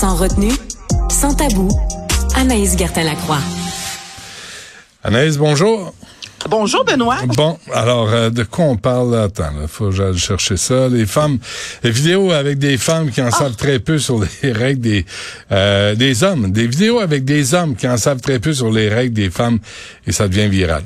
Sans retenue, sans tabou, Anaïs Gertin-Lacroix. Anaïs, bonjour. Bonjour Benoît. Bon, alors euh, de quoi on parle? Attends, il faut que j'aille chercher ça. Les femmes, les vidéos avec des femmes qui en savent très peu sur les règles des euh, des hommes, des vidéos avec des hommes qui en savent très peu sur les règles des femmes et ça devient viral.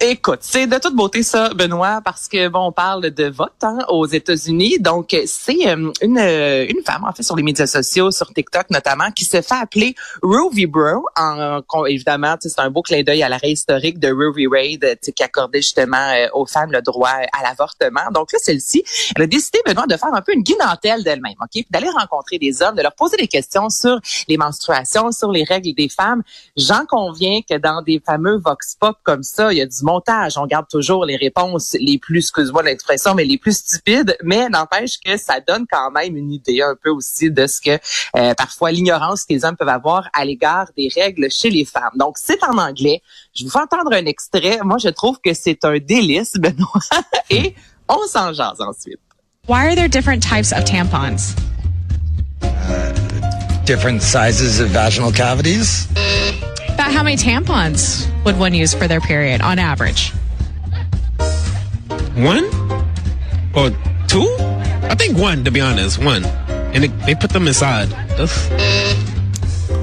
Écoute, c'est de toute beauté ça, Benoît, parce que bon, on parle de vote hein, aux États-Unis. Donc, c'est euh, une euh, une femme en fait sur les médias sociaux, sur TikTok notamment, qui se fait appeler Roe Bro. En, évidemment, c'est un beau clin d'œil à l'arrêt historique de Roe v. Wade, qui accordait justement euh, aux femmes le droit à l'avortement. Donc là, celle-ci, elle a décidé Benoît de faire un peu une guinantelle d'elle-même, ok, d'aller rencontrer des hommes, de leur poser des questions sur les menstruations, sur les règles des femmes. J'en conviens que dans des fameux vox pop comme ça, il y a du montage. On garde toujours les réponses les plus, excuse-moi l'expression, mais les plus stupides, mais n'empêche que ça donne quand même une idée un peu aussi de ce que euh, parfois l'ignorance que les hommes peuvent avoir à l'égard des règles chez les femmes. Donc, c'est en anglais. Je vous fais entendre un extrait. Moi, je trouve que c'est un délice, Benoît. Et on s'en jase ensuite. Why are there different types of tampons? Uh, different sizes of vaginal cavities? About how many tampons would one use for their period on average? One or two? I think one, to be honest, one. And it, they put them inside. Ugh.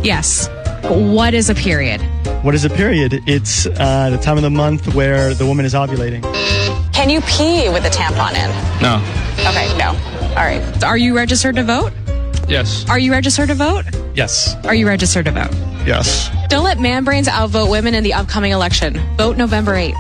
Yes. What is a period? What is a period? It's uh, the time of the month where the woman is ovulating. Can you pee with a tampon in? No. Okay, no. All right. Are you registered to vote? Yes. Are you registered to vote? Yes. Are you registered to vote? Yes. Don't let man brains outvote women in the upcoming election. Vote November 8th.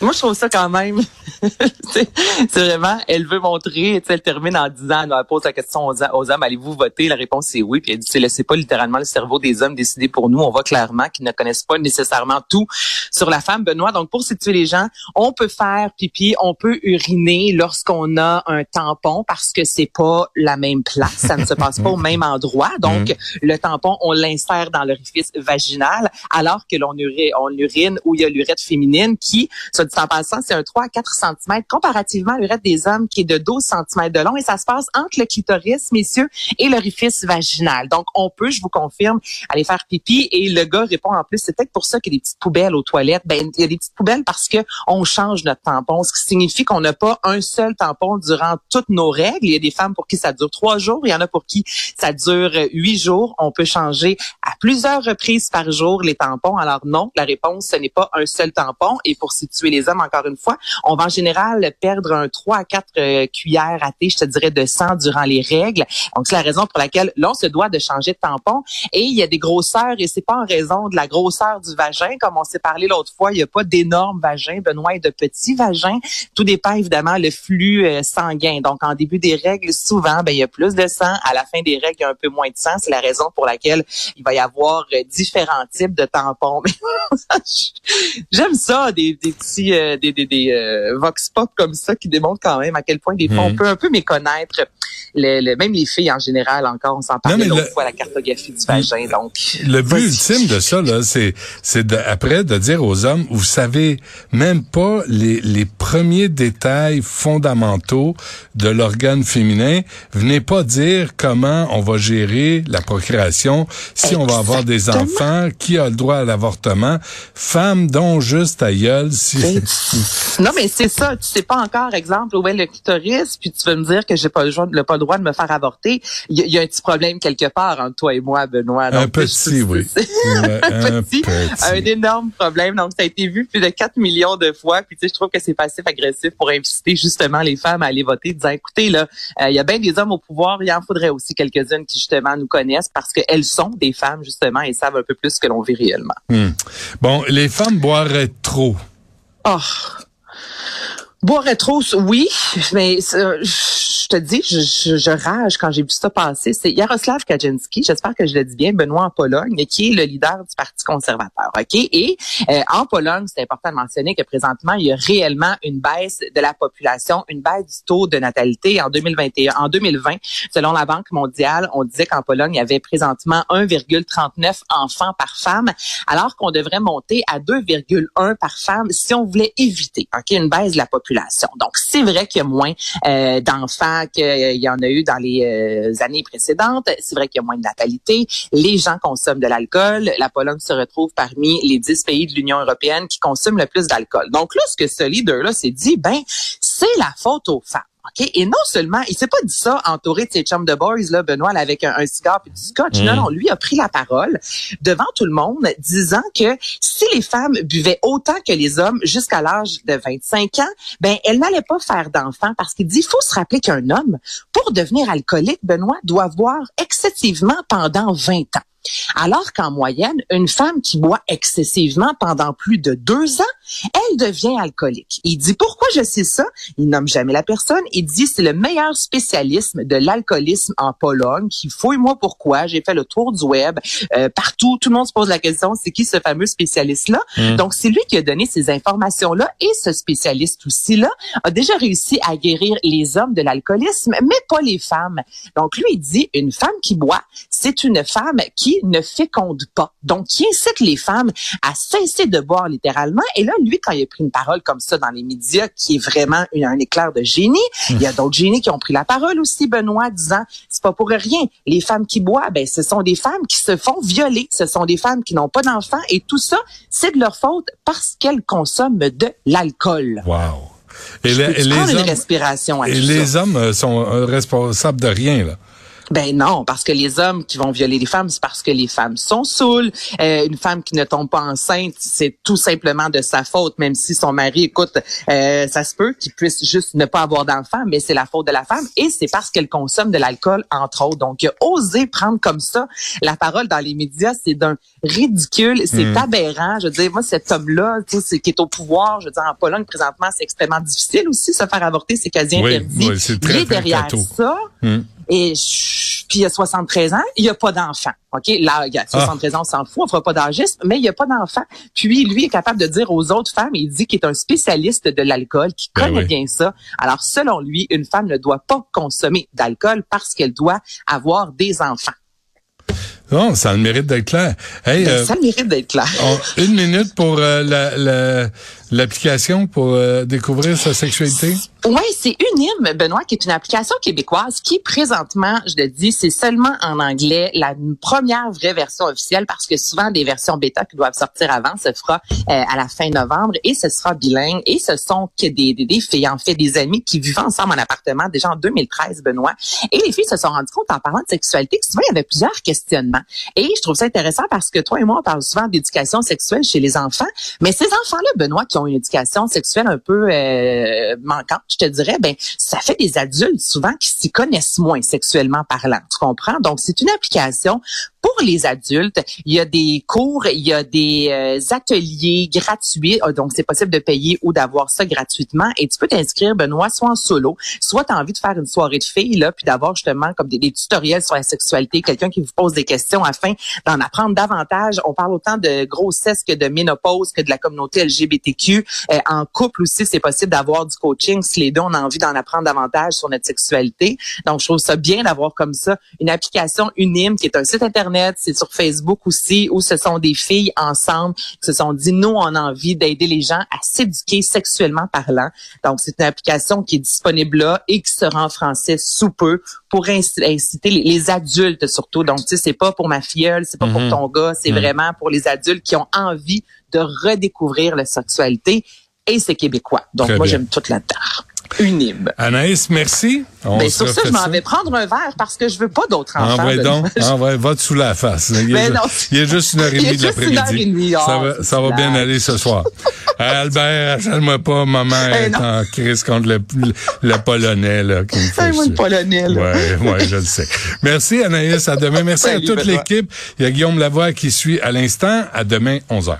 Moi, je trouve ça quand même. c'est vraiment, elle veut montrer, elle termine en disant, elle pose la question aux, aux hommes, allez-vous voter? La réponse est oui. Puis elle dit, laissez pas littéralement le cerveau des hommes décider pour nous. On voit clairement qu'ils ne connaissent pas nécessairement tout sur la femme, Benoît. Donc, pour situer les gens, on peut faire pipi, on peut uriner lorsqu'on a un tampon parce que c'est pas la même place. Ça ne se passe pas au même endroit. Donc, mm. le tampon, on l'insère dans l'orifice vaginal alors que l'on urine, on urine où il y a l'urètre féminine qui, dit en passant, c'est un 3 à 4 comparativement à l'urètre des hommes qui est de 12 cm de long et ça se passe entre le clitoris, messieurs, et l'orifice vaginal. Donc, on peut, je vous confirme, aller faire pipi et le gars répond en plus, c'est peut-être pour ça qu'il y a des petites poubelles aux toilettes. Ben, il y a des petites poubelles parce que on change notre tampon, ce qui signifie qu'on n'a pas un seul tampon durant toutes nos règles. Il y a des femmes pour qui ça dure trois jours, il y en a pour qui ça dure huit jours. On peut changer à plusieurs reprises par jour les tampons. Alors non, la réponse, ce n'est pas un seul tampon. Et pour situer les les hommes, encore une fois, on va en général perdre un 3 à 4 euh, cuillères à thé, je te dirais, de sang durant les règles. Donc, c'est la raison pour laquelle l'on se doit de changer de tampon. Et il y a des grosseurs, et c'est pas en raison de la grosseur du vagin, comme on s'est parlé l'autre fois, il n'y a pas d'énormes vagins, Benoît, et de petits vagins. Tout dépend évidemment le flux euh, sanguin. Donc, en début des règles, souvent, ben, il y a plus de sang. À la fin des règles, il y a un peu moins de sang. C'est la raison pour laquelle il va y avoir euh, différents types de tampons. J'aime ça, des, petits euh, des, des, des euh, vox pop comme ça qui démontrent quand même à quel point des fois on mhm. peut un peu méconnaître le, même les filles en général encore on s'en parle l'autre fois la cartographie du vagin donc le but ultime de ça là c'est c'est après de dire aux hommes vous savez même pas les les premiers détails fondamentaux de l'organe féminin venez pas dire comment on va gérer la procréation si on va avoir des enfants qui a le droit à l'avortement femme dont juste à gueule si non, mais c'est ça. Tu sais pas encore, exemple, où est le clitoris, puis tu veux me dire que j'ai pas le pas le droit de me faire avorter. Il y, a un petit problème quelque part entre toi et moi, Benoît. un petit, oui. un, petit, un énorme problème. Donc, ça a été vu plus de 4 millions de fois. Puis, tu sais, je trouve que c'est passif-agressif pour inciter justement les femmes à aller voter, disant, écoutez, là, euh, il y a bien des hommes au pouvoir, il en faudrait aussi quelques-unes qui, justement, nous connaissent parce qu'elles sont des femmes, justement, et savent un peu plus que l'on vit réellement. Hmm. Bon, les femmes boiraient trop. Oh. Boire trop, oui, mais euh, je te dis, je, je, rage quand j'ai vu ça passer. C'est Yaroslav Kaczynski, j'espère que je le dis bien, Benoît en Pologne, qui est le leader du Parti conservateur. Ok, et euh, en Pologne, c'est important de mentionner que présentement, il y a réellement une baisse de la population, une baisse du taux de natalité en 2021, en 2020. Selon la Banque mondiale, on disait qu'en Pologne, il y avait présentement 1,39 enfants par femme, alors qu'on devrait monter à 2,1 par femme si on voulait éviter, ok, une baisse de la population population. Donc, c'est vrai qu'il y a moins euh, d'enfants qu'il y en a eu dans les euh, années précédentes. C'est vrai qu'il y a moins de natalité. Les gens consomment de l'alcool. La Pologne se retrouve parmi les 10 pays de l'Union européenne qui consomment le plus d'alcool. Donc là, ce que ce leader-là s'est dit, ben, c'est la faute aux femmes. Et non seulement, il s'est pas dit ça entouré de ses chums de boys, là, Benoît, avec un, cigare et du scotch. Non, mm. non, lui a pris la parole devant tout le monde, disant que si les femmes buvaient autant que les hommes jusqu'à l'âge de 25 ans, ben elles n'allaient pas faire d'enfants parce qu'il dit, il faut se rappeler qu'un homme, pour devenir alcoolique, Benoît, doit boire excessivement pendant 20 ans. Alors qu'en moyenne, une femme qui boit excessivement pendant plus de deux ans, elle devient alcoolique. Il dit pourquoi je sais ça? Il nomme jamais la personne. Il dit c'est le meilleur spécialisme de l'alcoolisme en Pologne qui fouille-moi pourquoi? J'ai fait le tour du web. Euh, partout, tout le monde se pose la question, c'est qui ce fameux spécialiste-là? Mmh. Donc, c'est lui qui a donné ces informations-là et ce spécialiste aussi-là a déjà réussi à guérir les hommes de l'alcoolisme, mais pas les femmes. Donc, lui, il dit une femme qui boit, c'est une femme qui ne féconde pas. Donc, qui incite les femmes à cesser de boire littéralement. Et là, lui, quand il a pris une parole comme ça dans les médias, qui est vraiment un éclair de génie, il y a d'autres génies qui ont pris la parole aussi, Benoît, disant, c'est pas pour rien. Les femmes qui boivent, ben, ce sont des femmes qui se font violer. Ce sont des femmes qui n'ont pas d'enfants. Et tout ça, c'est de leur faute parce qu'elles consomment de l'alcool. Wow. Et, les, et les hommes, respiration et les hommes euh, sont euh, responsables de rien, là. Ben non, parce que les hommes qui vont violer les femmes, c'est parce que les femmes sont saoules. Euh, une femme qui ne tombe pas enceinte, c'est tout simplement de sa faute, même si son mari, écoute, euh, ça se peut qu'il puisse juste ne pas avoir d'enfant, mais c'est la faute de la femme et c'est parce qu'elle consomme de l'alcool, entre autres. Donc, oser prendre comme ça la parole dans les médias, c'est d'un ridicule, c'est mmh. aberrant. Je veux dire, moi, cet homme-là, tu sais, qui est au pouvoir, je veux dire, en Pologne, présentement, c'est extrêmement difficile aussi, se faire avorter, c'est quasi interdit. Oui, c'est très, derrière ça. Mmh. Et puis il a 73 ans, il n'y a pas d'enfant. OK, là, il a 73 ans, on s'en fout, on fera pas d'âgisme, mais il n'y a pas d'enfant. Puis lui est capable de dire aux autres femmes, il dit qu'il est un spécialiste de l'alcool, qui ben connaît bien ça. Alors selon lui, une femme ne doit pas consommer d'alcool parce qu'elle doit avoir des enfants. Non, ça a le mérite d'être clair. Hey, ben, euh, ça a le mérite d'être clair. une minute pour euh, la, l'application pour euh, découvrir sa sexualité? Oui, c'est Unim, Benoît, qui est une application québécoise qui, présentement, je le dis, c'est seulement en anglais, la première vraie version officielle, parce que souvent, des versions bêta qui doivent sortir avant se fera euh, à la fin novembre et ce sera bilingue. Et ce sont que des, filles, en fait, des amis qui vivent ensemble en appartement déjà en 2013, Benoît. Et les filles se sont rendues compte en parlant de sexualité que souvent, il y avait plusieurs questionnements. Et je trouve ça intéressant parce que toi et moi, on parle souvent d'éducation sexuelle chez les enfants, mais ces enfants-là, Benoît, une éducation sexuelle un peu euh, manquante, je te dirais, ben ça fait des adultes souvent qui s'y connaissent moins sexuellement parlant. Tu comprends? Donc c'est une application pour les adultes, il y a des cours, il y a des euh, ateliers gratuits, ah, donc c'est possible de payer ou d'avoir ça gratuitement. Et tu peux t'inscrire, Benoît, soit en solo, soit tu as envie de faire une soirée de filles, là, puis d'avoir justement comme des, tutoriels sur la sexualité, quelqu'un qui vous pose des questions afin d'en apprendre davantage. On parle autant de grossesse que de ménopause, que de la communauté LGBTQ. Euh, en couple aussi, c'est possible d'avoir du coaching si les deux on a envie d'en apprendre davantage sur notre sexualité. Donc, je trouve ça bien d'avoir comme ça une application Unim qui est un site internet c'est sur Facebook aussi, où ce sont des filles ensemble qui se sont dit, nous, on a envie d'aider les gens à s'éduquer sexuellement parlant. Donc, c'est une application qui est disponible là et qui sera en français sous peu pour inciter les, adultes surtout. Donc, tu sais, c'est pas pour ma filleule, c'est pas pour mhm. ton gars, c'est mhm. vraiment pour les adultes qui ont envie de redécouvrir la sexualité et c'est québécois. Donc, moi, j'aime toute la terre unime. Anaïs, merci. On ben, sur ça, je m'en vais prendre un verre parce que je veux pas d'autres enfants. Ouais, donc, ouais, va te sous la face. Il, y a, ben il y a juste une heure et demie de l'après-midi. Ça va, ça va bien aller ce soir. Albert, achète-moi pas, maman ben est en crise contre le, le, polonais, là, qui me fait le polonais, là. Ouais, ouais, je le sais. Merci, Anaïs. À demain. Merci à toute l'équipe. Il y a Guillaume Lavoie qui suit à l'instant. À demain, 11h.